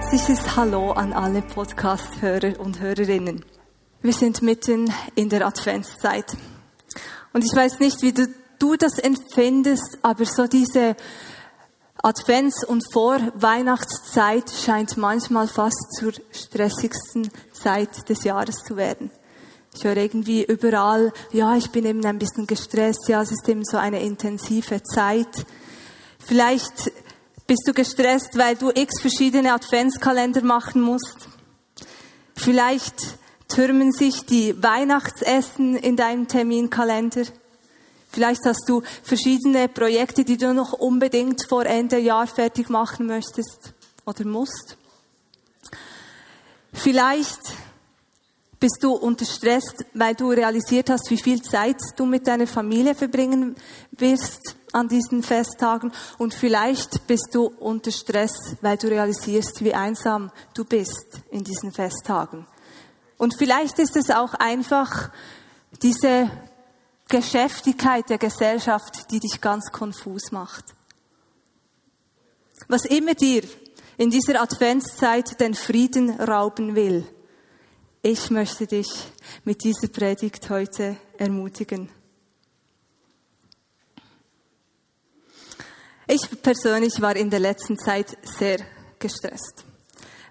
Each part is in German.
Herzliches Hallo an alle Podcast-Hörer und Hörerinnen. Wir sind mitten in der Adventszeit. Und ich weiß nicht, wie du, du das empfindest, aber so diese Advents- und Vorweihnachtszeit scheint manchmal fast zur stressigsten Zeit des Jahres zu werden. Ich höre irgendwie überall, ja, ich bin eben ein bisschen gestresst, ja, es ist eben so eine intensive Zeit. Vielleicht bist du gestresst, weil du x verschiedene Adventskalender machen musst? Vielleicht türmen sich die Weihnachtsessen in deinem Terminkalender. Vielleicht hast du verschiedene Projekte, die du noch unbedingt vor Ende Jahr fertig machen möchtest oder musst. Vielleicht bist du unter Stress, weil du realisiert hast, wie viel Zeit du mit deiner Familie verbringen wirst an diesen Festtagen und vielleicht bist du unter Stress, weil du realisierst, wie einsam du bist in diesen Festtagen. Und vielleicht ist es auch einfach diese Geschäftigkeit der Gesellschaft, die dich ganz konfus macht. Was immer dir in dieser Adventszeit den Frieden rauben will, ich möchte dich mit dieser Predigt heute ermutigen. Ich persönlich war in der letzten Zeit sehr gestresst.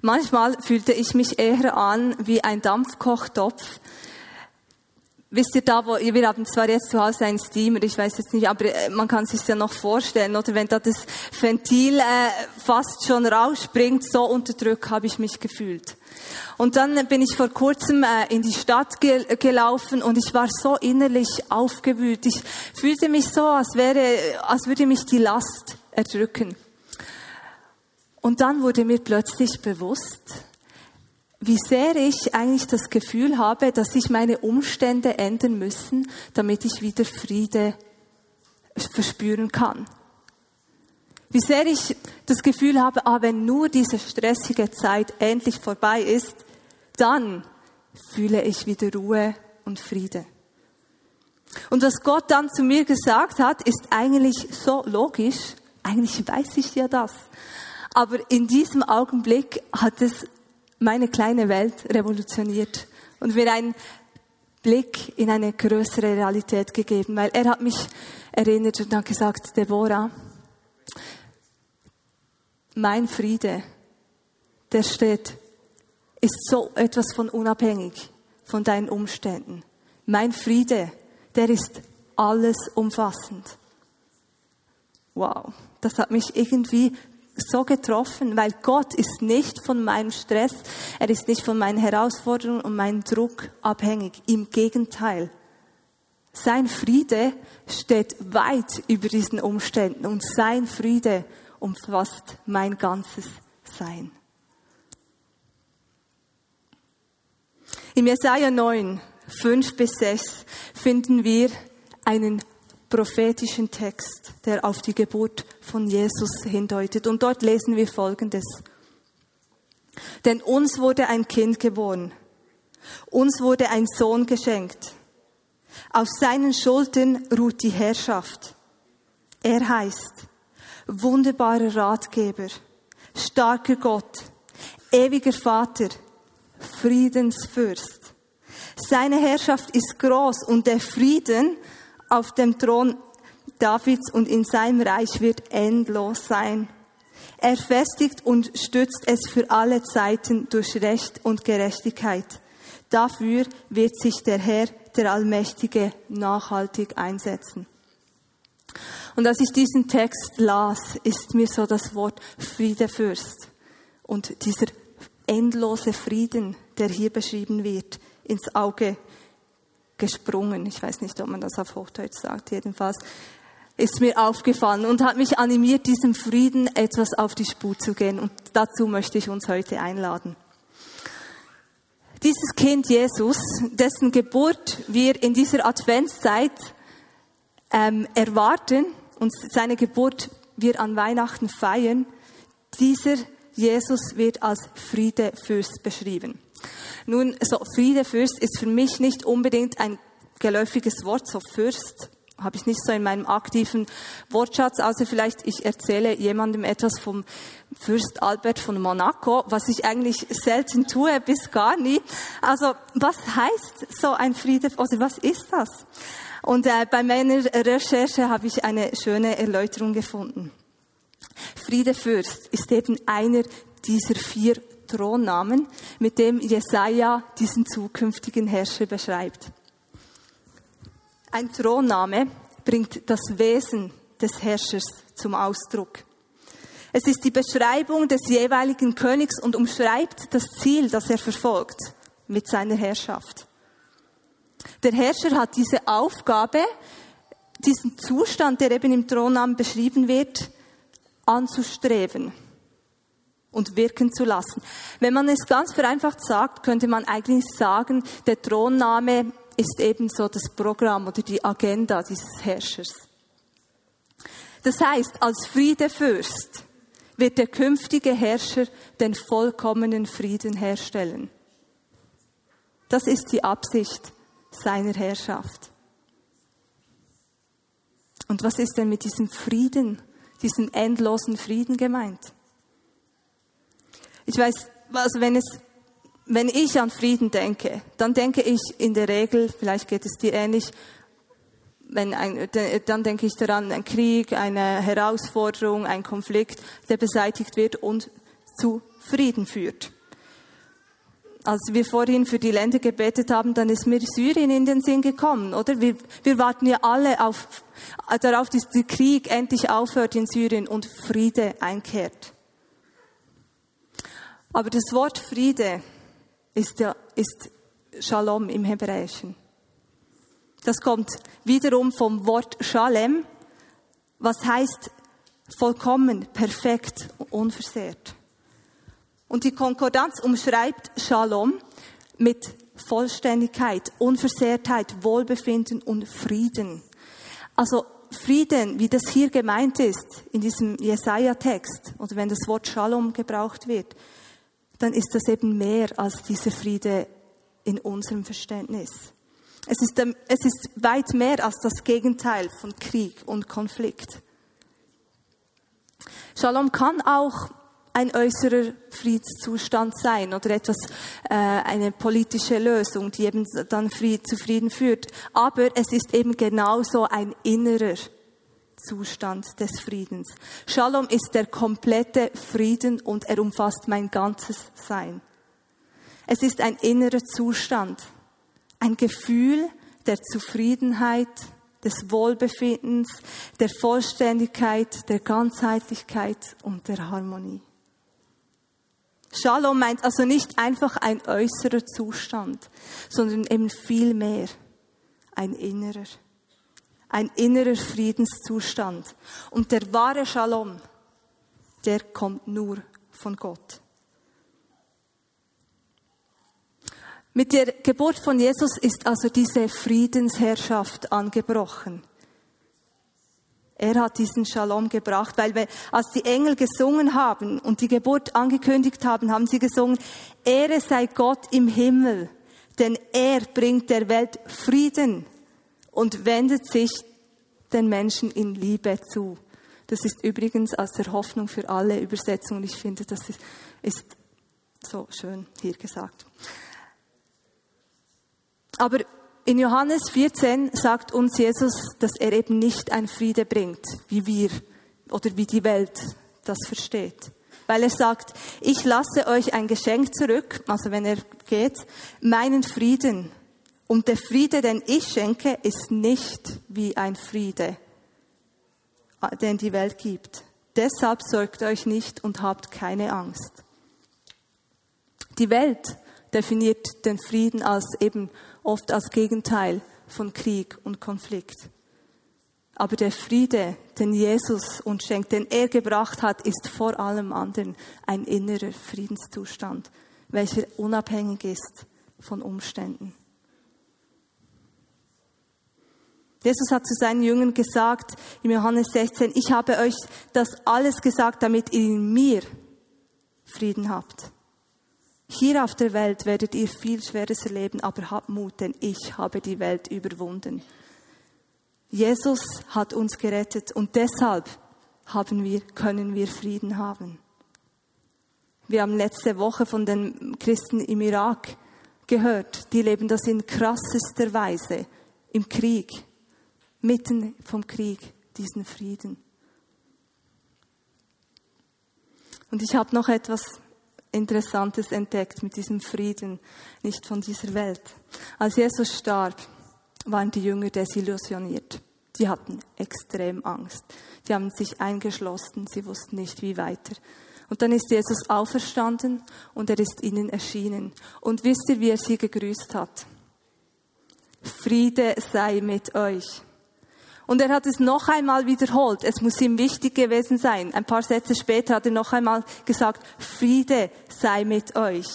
Manchmal fühlte ich mich eher an wie ein Dampfkochtopf. Wisst ihr da, wo, wir haben zwar jetzt zu Hause einen Steamer, ich weiß jetzt nicht, aber äh, man kann sich ja noch vorstellen, oder wenn da das Ventil äh, fast schon rausspringt, so unter Druck habe ich mich gefühlt. Und dann bin ich vor kurzem äh, in die Stadt ge gelaufen und ich war so innerlich aufgewühlt. Ich fühlte mich so, als wäre, als würde mich die Last erdrücken. Und dann wurde mir plötzlich bewusst, wie sehr ich eigentlich das Gefühl habe, dass sich meine Umstände ändern müssen, damit ich wieder Friede verspüren kann. Wie sehr ich das Gefühl habe, ah, wenn nur diese stressige Zeit endlich vorbei ist, dann fühle ich wieder Ruhe und Friede. Und was Gott dann zu mir gesagt hat, ist eigentlich so logisch. Eigentlich weiß ich ja das. Aber in diesem Augenblick hat es meine kleine Welt revolutioniert und mir einen Blick in eine größere Realität gegeben, weil er hat mich erinnert und hat gesagt, Deborah, mein Friede, der steht ist so etwas von unabhängig von deinen Umständen. Mein Friede, der ist alles umfassend. Wow, das hat mich irgendwie so getroffen, weil Gott ist nicht von meinem Stress, er ist nicht von meinen Herausforderungen und meinem Druck abhängig. Im Gegenteil. Sein Friede steht weit über diesen Umständen und sein Friede umfasst mein ganzes Sein. Im Jesaja 9, 5 bis 6 finden wir einen prophetischen Text, der auf die Geburt von Jesus hindeutet. Und dort lesen wir Folgendes. Denn uns wurde ein Kind geboren, uns wurde ein Sohn geschenkt. Auf seinen Schultern ruht die Herrschaft. Er heißt wunderbarer Ratgeber, starker Gott, ewiger Vater, Friedensfürst. Seine Herrschaft ist groß und der Frieden auf dem Thron Davids und in seinem Reich wird endlos sein. Er festigt und stützt es für alle Zeiten durch Recht und Gerechtigkeit. Dafür wird sich der Herr, der Allmächtige, nachhaltig einsetzen. Und als ich diesen Text las, ist mir so das Wort Friedefürst und dieser endlose Frieden, der hier beschrieben wird, ins Auge gesprungen. Ich weiß nicht, ob man das auf Hochdeutsch sagt, jedenfalls ist mir aufgefallen und hat mich animiert, diesem Frieden etwas auf die Spur zu gehen. Und dazu möchte ich uns heute einladen. dieses Kind Jesus, dessen Geburt wir in dieser Adventszeit ähm, erwarten und seine Geburt wir an Weihnachten feiern, dieser Jesus wird als Friedefürst beschrieben. Nun, so Friedefürst ist für mich nicht unbedingt ein geläufiges Wort, so Fürst habe ich nicht so in meinem aktiven Wortschatz, außer vielleicht ich erzähle jemandem etwas vom Fürst Albert von Monaco, was ich eigentlich selten tue, bis gar nie. Also was heißt so ein Friede, also was ist das? Und äh, bei meiner Recherche habe ich eine schöne Erläuterung gefunden. Friedefürst ist eben einer dieser vier Thronnamen, mit dem Jesaja diesen zukünftigen Herrscher beschreibt. Ein Thronname bringt das Wesen des Herrschers zum Ausdruck. Es ist die Beschreibung des jeweiligen Königs und umschreibt das Ziel, das er verfolgt mit seiner Herrschaft. Der Herrscher hat diese Aufgabe, diesen Zustand, der eben im Thronnamen beschrieben wird, anzustreben und wirken zu lassen. Wenn man es ganz vereinfacht sagt, könnte man eigentlich sagen, der Thronname ist ebenso das Programm oder die Agenda dieses Herrschers. Das heißt, als Friedefürst wird der künftige Herrscher den vollkommenen Frieden herstellen. Das ist die Absicht seiner Herrschaft. Und was ist denn mit diesem Frieden, diesem endlosen Frieden gemeint? Ich weiß, also wenn es wenn ich an Frieden denke, dann denke ich in der Regel, vielleicht geht es dir ähnlich, wenn ein, dann denke ich daran, ein Krieg, eine Herausforderung, ein Konflikt, der beseitigt wird und zu Frieden führt. Als wir vorhin für die Länder gebetet haben, dann ist mir Syrien in den Sinn gekommen, oder? Wir, wir warten ja alle auf, darauf, dass der Krieg endlich aufhört in Syrien und Friede einkehrt. Aber das Wort Friede, ist, der, ist Shalom im Hebräischen. Das kommt wiederum vom Wort Shalem, was heißt vollkommen, perfekt, unversehrt. Und die Konkordanz umschreibt Shalom mit Vollständigkeit, Unversehrtheit, Wohlbefinden und Frieden. Also Frieden, wie das hier gemeint ist in diesem Jesaja-Text, oder wenn das Wort Shalom gebraucht wird, dann ist das eben mehr als dieser Friede in unserem Verständnis. Es ist, ähm, es ist weit mehr als das Gegenteil von Krieg und Konflikt. Shalom kann auch ein äußerer Friedenszustand sein oder etwas, äh, eine politische Lösung, die eben dann Fried, zu Frieden führt. Aber es ist eben genauso ein innerer Zustand des Friedens. Shalom ist der komplette Frieden und er umfasst mein ganzes Sein. Es ist ein innerer Zustand, ein Gefühl der Zufriedenheit, des Wohlbefindens, der Vollständigkeit, der Ganzheitlichkeit und der Harmonie. Shalom meint also nicht einfach ein äußerer Zustand, sondern eben viel mehr ein innerer ein innerer Friedenszustand. Und der wahre Shalom, der kommt nur von Gott. Mit der Geburt von Jesus ist also diese Friedensherrschaft angebrochen. Er hat diesen Shalom gebracht, weil wir, als die Engel gesungen haben und die Geburt angekündigt haben, haben sie gesungen, Ehre sei Gott im Himmel, denn er bringt der Welt Frieden und wendet sich den Menschen in Liebe zu. Das ist übrigens aus der Hoffnung für alle Übersetzung ich finde, das ist, ist so schön hier gesagt. Aber in Johannes 14 sagt uns Jesus, dass er eben nicht ein Friede bringt, wie wir oder wie die Welt das versteht. Weil er sagt, ich lasse euch ein Geschenk zurück, also wenn er geht, meinen Frieden, und der Friede, den ich schenke, ist nicht wie ein Friede, den die Welt gibt. Deshalb sorgt euch nicht und habt keine Angst. Die Welt definiert den Frieden als eben oft als Gegenteil von Krieg und Konflikt. Aber der Friede, den Jesus uns schenkt, den er gebracht hat, ist vor allem anderen ein innerer Friedenszustand, welcher unabhängig ist von Umständen. Jesus hat zu seinen Jüngern gesagt, im Johannes 16, ich habe euch das alles gesagt, damit ihr in mir Frieden habt. Hier auf der Welt werdet ihr viel Schweres erleben, aber habt Mut, denn ich habe die Welt überwunden. Jesus hat uns gerettet und deshalb haben wir, können wir Frieden haben. Wir haben letzte Woche von den Christen im Irak gehört, die leben das in krassester Weise im Krieg mitten vom Krieg diesen Frieden. Und ich habe noch etwas Interessantes entdeckt mit diesem Frieden, nicht von dieser Welt. Als Jesus starb, waren die Jünger desillusioniert. Sie hatten extrem Angst. Sie haben sich eingeschlossen, sie wussten nicht, wie weiter. Und dann ist Jesus auferstanden und er ist ihnen erschienen. Und wisst ihr, wie er sie gegrüßt hat? Friede sei mit euch. Und er hat es noch einmal wiederholt. Es muss ihm wichtig gewesen sein. Ein paar Sätze später hat er noch einmal gesagt, Friede sei mit euch.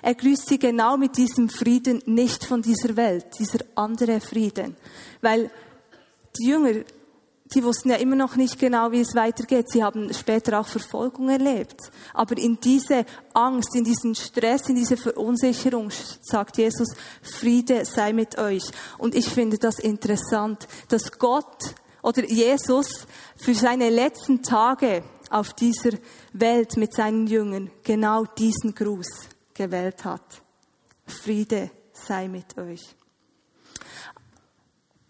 Er grüßt sie genau mit diesem Frieden, nicht von dieser Welt, dieser andere Frieden. Weil die Jünger die wussten ja immer noch nicht genau, wie es weitergeht. Sie haben später auch Verfolgung erlebt. Aber in diese Angst, in diesen Stress, in diese Verunsicherung sagt Jesus, Friede sei mit euch. Und ich finde das interessant, dass Gott oder Jesus für seine letzten Tage auf dieser Welt mit seinen Jüngern genau diesen Gruß gewählt hat. Friede sei mit euch.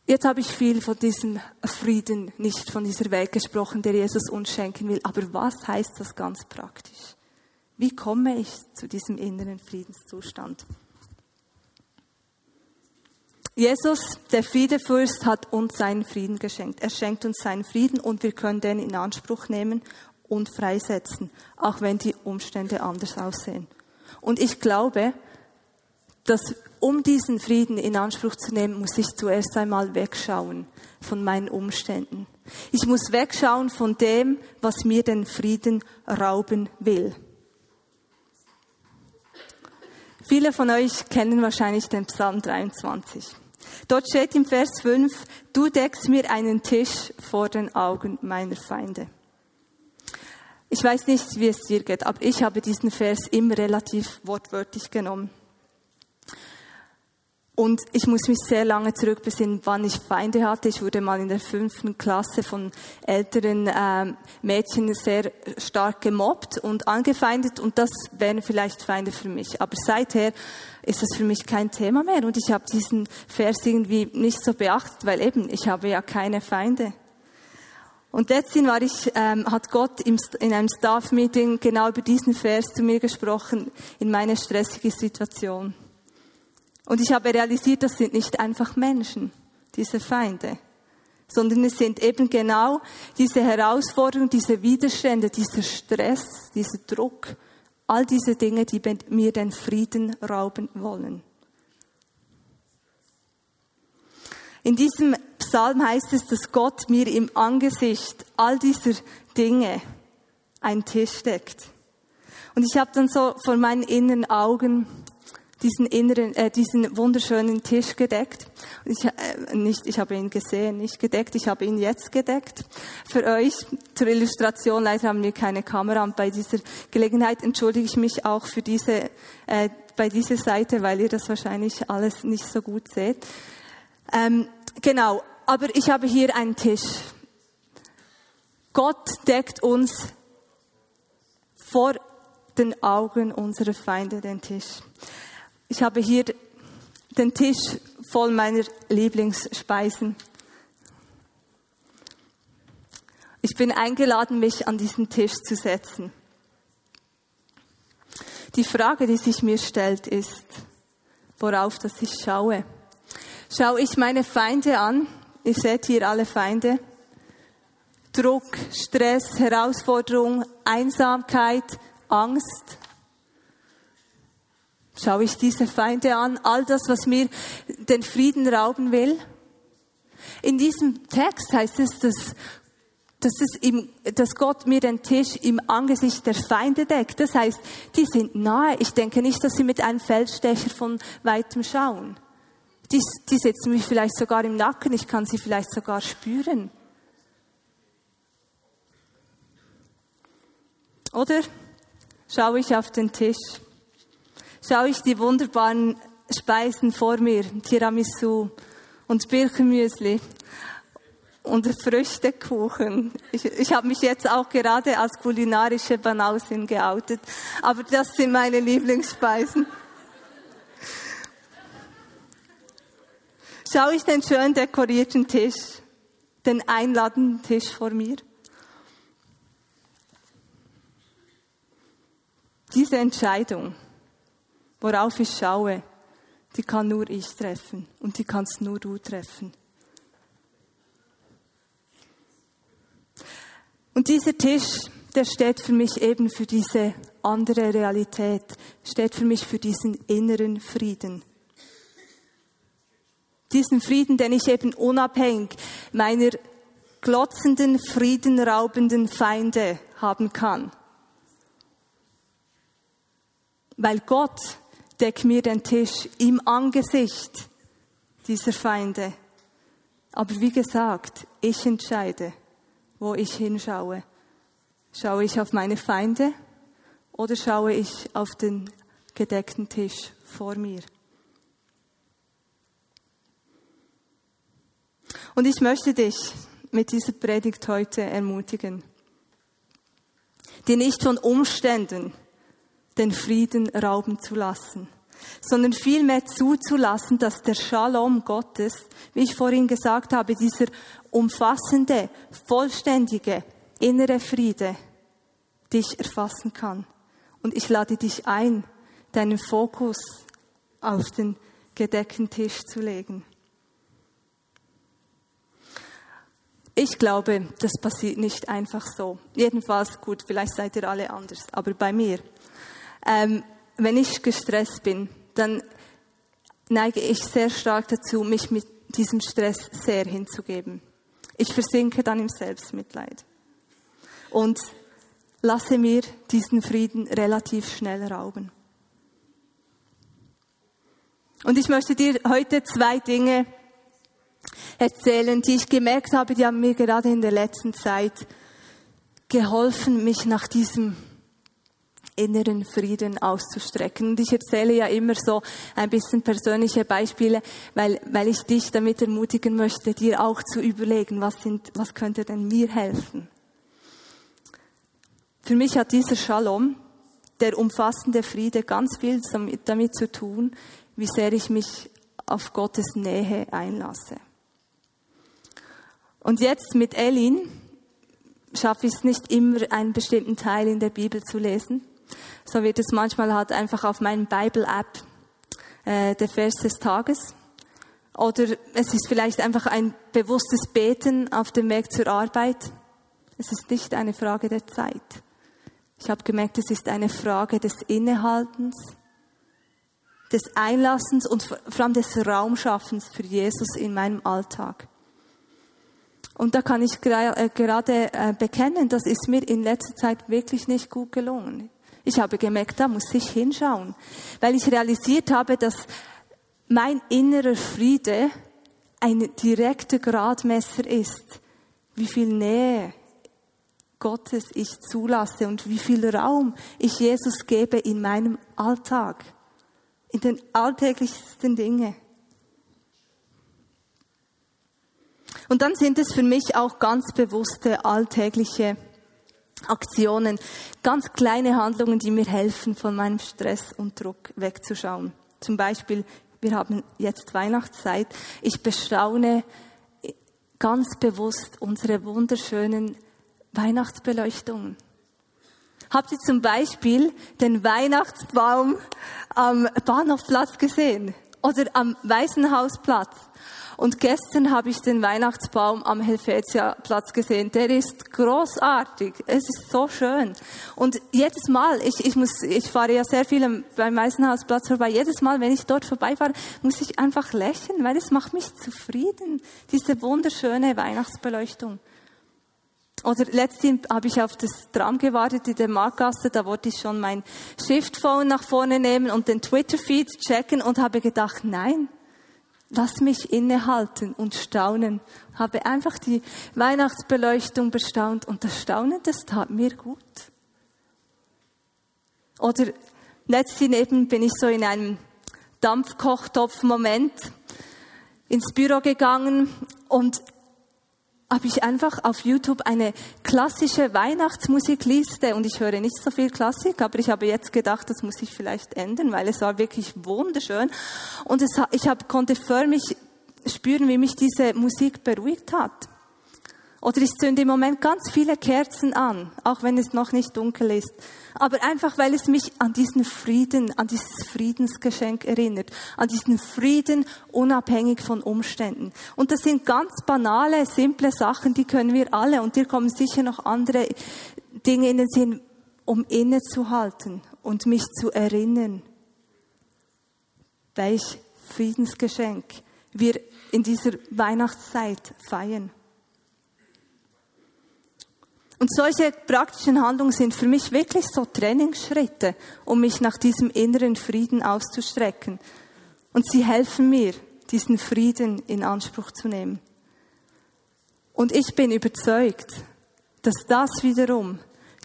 Jetzt habe ich viel von diesem Frieden, nicht von dieser Welt gesprochen, der Jesus uns schenken will. Aber was heißt das ganz praktisch? Wie komme ich zu diesem inneren Friedenszustand? Jesus, der Friedefürst, hat uns seinen Frieden geschenkt. Er schenkt uns seinen Frieden und wir können den in Anspruch nehmen und freisetzen, auch wenn die Umstände anders aussehen. Und ich glaube, dass um diesen Frieden in Anspruch zu nehmen, muss ich zuerst einmal wegschauen von meinen Umständen. Ich muss wegschauen von dem, was mir den Frieden rauben will. Viele von euch kennen wahrscheinlich den Psalm 23. Dort steht im Vers 5, du deckst mir einen Tisch vor den Augen meiner Feinde. Ich weiß nicht, wie es dir geht, aber ich habe diesen Vers immer relativ wortwörtlich genommen. Und ich muss mich sehr lange zurückbesinnen, wann ich Feinde hatte. Ich wurde mal in der fünften Klasse von älteren ähm, Mädchen sehr stark gemobbt und angefeindet und das wären vielleicht Feinde für mich. Aber seither ist das für mich kein Thema mehr und ich habe diesen Vers irgendwie nicht so beachtet, weil eben ich habe ja keine Feinde. Und letztens war ich, ähm, hat Gott im, in einem Staff-Meeting genau über diesen Vers zu mir gesprochen in meiner stressigen Situation. Und ich habe realisiert, das sind nicht einfach Menschen, diese Feinde, sondern es sind eben genau diese Herausforderungen, diese Widerstände, dieser Stress, dieser Druck, all diese Dinge, die mir den Frieden rauben wollen. In diesem Psalm heißt es, dass Gott mir im Angesicht all dieser Dinge einen Tisch deckt. Und ich habe dann so vor meinen inneren Augen diesen inneren, äh, diesen wunderschönen Tisch gedeckt. Ich, äh, nicht, ich habe ihn gesehen, nicht gedeckt, ich habe ihn jetzt gedeckt. Für euch zur Illustration, leider haben wir keine Kamera und bei dieser Gelegenheit entschuldige ich mich auch für diese, äh, bei dieser Seite, weil ihr das wahrscheinlich alles nicht so gut seht. Ähm, genau, aber ich habe hier einen Tisch. Gott deckt uns vor den Augen unserer Feinde den Tisch. Ich habe hier den Tisch voll meiner Lieblingsspeisen. Ich bin eingeladen, mich an diesen Tisch zu setzen. Die Frage, die sich mir stellt, ist, worauf das ich schaue. Schaue ich meine Feinde an? Ihr seht hier alle Feinde. Druck, Stress, Herausforderung, Einsamkeit, Angst, Schaue ich diese Feinde an, all das, was mir den Frieden rauben will? In diesem Text heißt es, dass dass, es im, dass Gott mir den Tisch im Angesicht der Feinde deckt. Das heißt, die sind nahe. Ich denke nicht, dass sie mit einem Feldstecher von weitem schauen. Die, die sitzen mich vielleicht sogar im Nacken. Ich kann sie vielleicht sogar spüren. Oder schaue ich auf den Tisch, schaue ich die wunderbaren Speisen vor mir, Tiramisu und Birkenmüsli und Früchtekuchen. Ich, ich habe mich jetzt auch gerade als kulinarische Banausin geoutet, aber das sind meine Lieblingsspeisen. Schaue ich den schön dekorierten Tisch, den einladenden Tisch vor mir? Diese Entscheidung, worauf ich schaue, die kann nur ich treffen und die kannst nur du treffen. Und dieser Tisch, der steht für mich eben für diese andere Realität, steht für mich für diesen inneren Frieden. Diesen Frieden, den ich eben unabhängig meiner glotzenden, friedenraubenden Feinde haben kann. Weil Gott deckt mir den Tisch im Angesicht dieser Feinde. Aber wie gesagt, ich entscheide, wo ich hinschaue. Schaue ich auf meine Feinde oder schaue ich auf den gedeckten Tisch vor mir? Und ich möchte dich mit dieser Predigt heute ermutigen, dir nicht von Umständen den Frieden rauben zu lassen, sondern vielmehr zuzulassen, dass der Shalom Gottes, wie ich vorhin gesagt habe, dieser umfassende, vollständige innere Friede dich erfassen kann. Und ich lade dich ein, deinen Fokus auf den gedeckten Tisch zu legen. Ich glaube, das passiert nicht einfach so. Jedenfalls gut, vielleicht seid ihr alle anders, aber bei mir ähm, wenn ich gestresst bin, dann neige ich sehr stark dazu, mich mit diesem Stress sehr hinzugeben. Ich versinke dann im Selbstmitleid und lasse mir diesen Frieden relativ schnell rauben. Und ich möchte dir heute zwei Dinge erzählen, die ich gemerkt habe, die haben mir gerade in der letzten Zeit geholfen, mich nach diesem inneren Frieden auszustrecken. Und ich erzähle ja immer so ein bisschen persönliche Beispiele, weil, weil ich dich damit ermutigen möchte, dir auch zu überlegen, was, sind, was könnte denn mir helfen. Für mich hat dieser Shalom, der umfassende Friede, ganz viel damit, zu tun, wie sehr ich mich auf Gottes Nähe einlasse. Und jetzt mit Elin schaffe ich es nicht immer, einen bestimmten Teil in der Bibel zu lesen. So wird es manchmal halt einfach auf meinem Bible-App äh, der Vers des Tages. Oder es ist vielleicht einfach ein bewusstes Beten auf dem Weg zur Arbeit. Es ist nicht eine Frage der Zeit. Ich habe gemerkt, es ist eine Frage des Innehaltens, des Einlassens und vor allem des Raumschaffens für Jesus in meinem Alltag. Und da kann ich äh, gerade äh, bekennen, das ist mir in letzter Zeit wirklich nicht gut gelungen. Ich habe gemerkt, da muss ich hinschauen, weil ich realisiert habe, dass mein innerer Friede ein direkter Gradmesser ist, wie viel Nähe Gottes ich zulasse und wie viel Raum ich Jesus gebe in meinem Alltag, in den alltäglichsten Dingen. Und dann sind es für mich auch ganz bewusste alltägliche Aktionen, ganz kleine Handlungen, die mir helfen, von meinem Stress und Druck wegzuschauen. Zum Beispiel, wir haben jetzt Weihnachtszeit. Ich bestaune ganz bewusst unsere wunderschönen Weihnachtsbeleuchtungen. Habt ihr zum Beispiel den Weihnachtsbaum am Bahnhofplatz gesehen? Oder am Waisenhausplatz? Und gestern habe ich den Weihnachtsbaum am Helvetia-Platz gesehen. Der ist großartig. Es ist so schön. Und jedes Mal, ich, ich muss, ich fahre ja sehr viel beim Waisenhausplatz vorbei. Jedes Mal, wenn ich dort vorbeifahre, muss ich einfach lächeln, weil es macht mich zufrieden. Diese wunderschöne Weihnachtsbeleuchtung. Oder letztens habe ich auf das Tram gewartet in der Marktgasse, da wollte ich schon mein Shift-Phone nach vorne nehmen und den Twitter-Feed checken und habe gedacht, nein, lass mich innehalten und staunen. Habe einfach die Weihnachtsbeleuchtung bestaunt und das Staunen, das tat mir gut. Oder letztens eben bin ich so in einem Dampfkochtopf-Moment ins Büro gegangen und habe ich einfach auf YouTube eine klassische Weihnachtsmusikliste und ich höre nicht so viel Klassik, aber ich habe jetzt gedacht, das muss ich vielleicht ändern, weil es war wirklich wunderschön und es, ich hab, konnte förmlich spüren, wie mich diese Musik beruhigt hat. Oder ich zünde im Moment ganz viele Kerzen an, auch wenn es noch nicht dunkel ist. Aber einfach, weil es mich an diesen Frieden, an dieses Friedensgeschenk erinnert. An diesen Frieden unabhängig von Umständen. Und das sind ganz banale, simple Sachen, die können wir alle. Und dir kommen sicher noch andere Dinge in den Sinn, um innezuhalten und mich zu erinnern. Welch Friedensgeschenk wir in dieser Weihnachtszeit feiern. Und solche praktischen Handlungen sind für mich wirklich so Trainingsschritte, um mich nach diesem inneren Frieden auszustrecken. Und sie helfen mir, diesen Frieden in Anspruch zu nehmen. Und ich bin überzeugt, dass das wiederum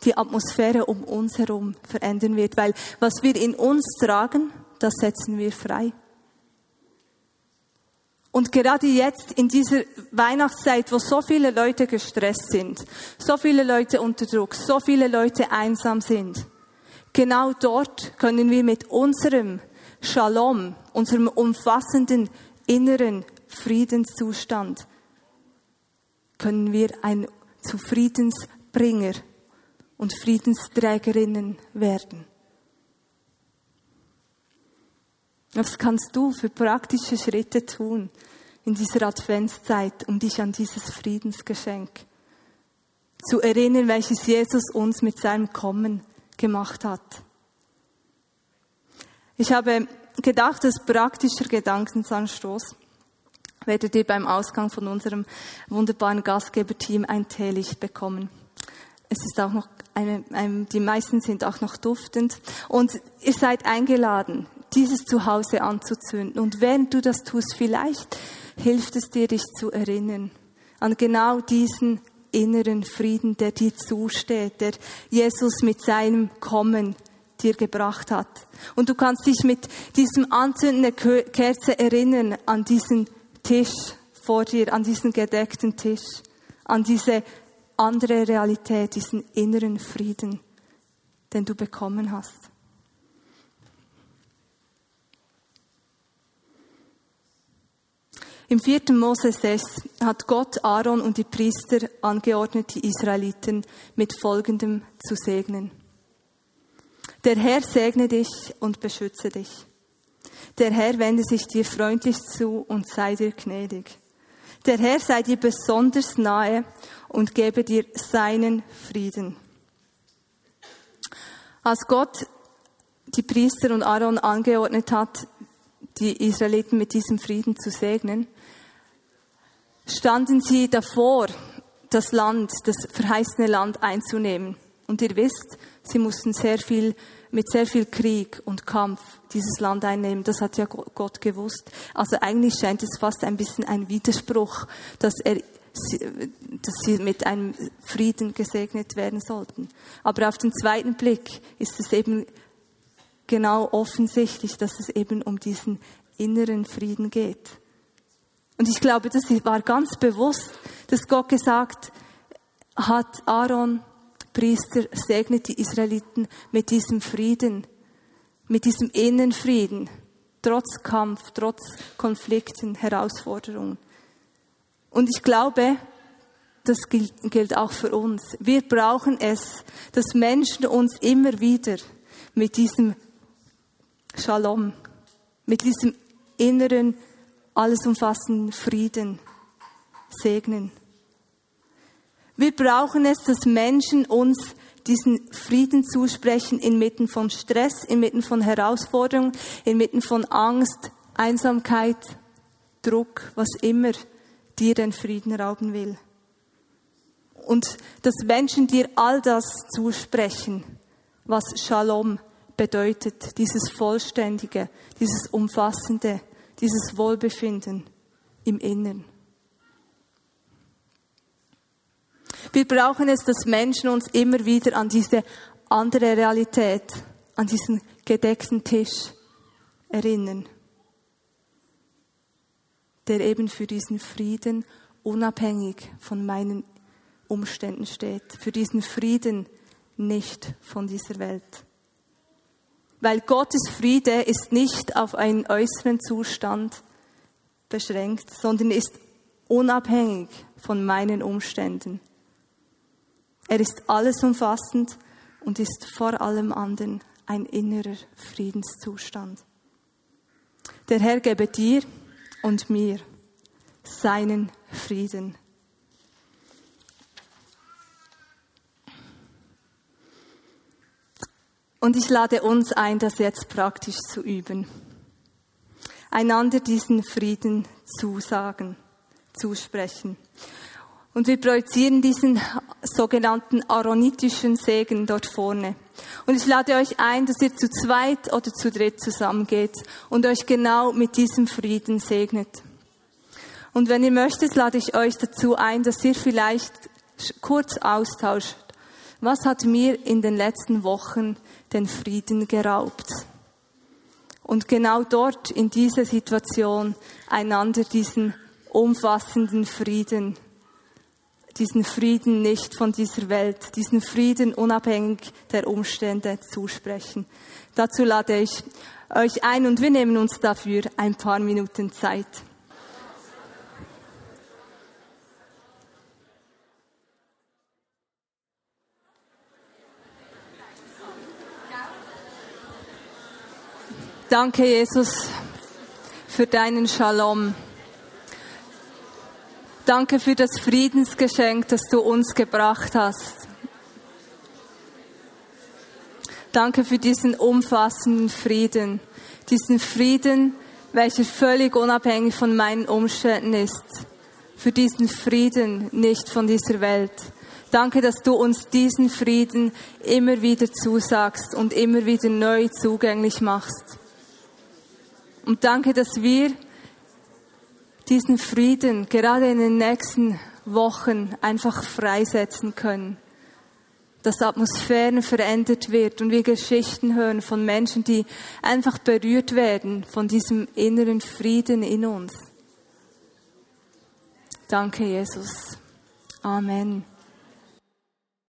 die Atmosphäre um uns herum verändern wird, weil was wir in uns tragen, das setzen wir frei. Und gerade jetzt in dieser Weihnachtszeit, wo so viele Leute gestresst sind, so viele Leute unter Druck, so viele Leute einsam sind, genau dort können wir mit unserem Shalom, unserem umfassenden inneren Friedenszustand, können wir ein Zufriedensbringer und Friedensträgerinnen werden. Was kannst du für praktische Schritte tun in dieser Adventszeit, um dich an dieses Friedensgeschenk zu erinnern, welches Jesus uns mit seinem Kommen gemacht hat? Ich habe gedacht, dass praktischer Gedankensanstoß werdet ihr beim Ausgang von unserem wunderbaren Gastgeberteam ein Teelicht bekommen. Es ist auch noch eine, eine, die meisten sind auch noch duftend. Und ihr seid eingeladen, dieses Zuhause anzuzünden. Und während du das tust, vielleicht hilft es dir, dich zu erinnern an genau diesen inneren Frieden, der dir zusteht, der Jesus mit seinem Kommen dir gebracht hat. Und du kannst dich mit diesem Anzünden der Kerze erinnern an diesen Tisch vor dir, an diesen gedeckten Tisch, an diese andere Realität, diesen inneren Frieden, den du bekommen hast. Im 4. Mose 6 hat Gott Aaron und die Priester angeordnet, die Israeliten mit folgendem zu segnen. Der Herr segne dich und beschütze dich. Der Herr wende sich dir freundlich zu und sei dir gnädig. Der Herr sei dir besonders nahe und gebe dir seinen Frieden. Als Gott die Priester und Aaron angeordnet hat, die Israeliten mit diesem Frieden zu segnen, standen sie davor, das Land, das verheißene Land einzunehmen. Und ihr wisst, sie mussten sehr viel, mit sehr viel Krieg und Kampf dieses Land einnehmen. Das hat ja Gott gewusst. Also eigentlich scheint es fast ein bisschen ein Widerspruch, dass er, dass sie mit einem Frieden gesegnet werden sollten. Aber auf den zweiten Blick ist es eben genau offensichtlich, dass es eben um diesen inneren Frieden geht. Und ich glaube, das war ganz bewusst, dass Gott gesagt hat, Aaron, Priester, segnet die Israeliten mit diesem Frieden, mit diesem Innenfrieden, trotz Kampf, trotz Konflikten, Herausforderungen. Und ich glaube, das gilt, gilt auch für uns. Wir brauchen es, dass Menschen uns immer wieder mit diesem Shalom, mit diesem inneren alles umfassenden Frieden segnen. Wir brauchen es, dass Menschen uns diesen Frieden zusprechen inmitten von Stress, inmitten von Herausforderungen, inmitten von Angst, Einsamkeit, Druck, was immer dir den Frieden rauben will. und dass Menschen dir all das zusprechen, was Shalom bedeutet, dieses Vollständige, dieses Umfassende, dieses Wohlbefinden im Inneren. Wir brauchen es, dass Menschen uns immer wieder an diese andere Realität, an diesen gedeckten Tisch erinnern, der eben für diesen Frieden unabhängig von meinen Umständen steht, für diesen Frieden nicht von dieser Welt. Weil Gottes Friede ist nicht auf einen äußeren Zustand beschränkt, sondern ist unabhängig von meinen Umständen. Er ist alles umfassend und ist vor allem anderen ein innerer Friedenszustand. Der Herr gebe dir und mir seinen Frieden. Und ich lade uns ein, das jetzt praktisch zu üben. Einander diesen Frieden zusagen, zusprechen. Und wir projizieren diesen sogenannten aaronitischen Segen dort vorne. Und ich lade euch ein, dass ihr zu zweit oder zu dritt zusammengeht und euch genau mit diesem Frieden segnet. Und wenn ihr möchtet, lade ich euch dazu ein, dass ihr vielleicht kurz austauscht. Was hat mir in den letzten Wochen den Frieden geraubt? Und genau dort, in dieser Situation, einander diesen umfassenden Frieden, diesen Frieden nicht von dieser Welt, diesen Frieden unabhängig der Umstände zusprechen. Dazu lade ich euch ein und wir nehmen uns dafür ein paar Minuten Zeit. Danke, Jesus, für deinen Shalom. Danke für das Friedensgeschenk, das du uns gebracht hast. Danke für diesen umfassenden Frieden. Diesen Frieden, welcher völlig unabhängig von meinen Umständen ist. Für diesen Frieden nicht von dieser Welt. Danke, dass du uns diesen Frieden immer wieder zusagst und immer wieder neu zugänglich machst. Und danke, dass wir diesen Frieden gerade in den nächsten Wochen einfach freisetzen können. Dass Atmosphären verändert wird und wir Geschichten hören von Menschen, die einfach berührt werden von diesem inneren Frieden in uns. Danke, Jesus. Amen.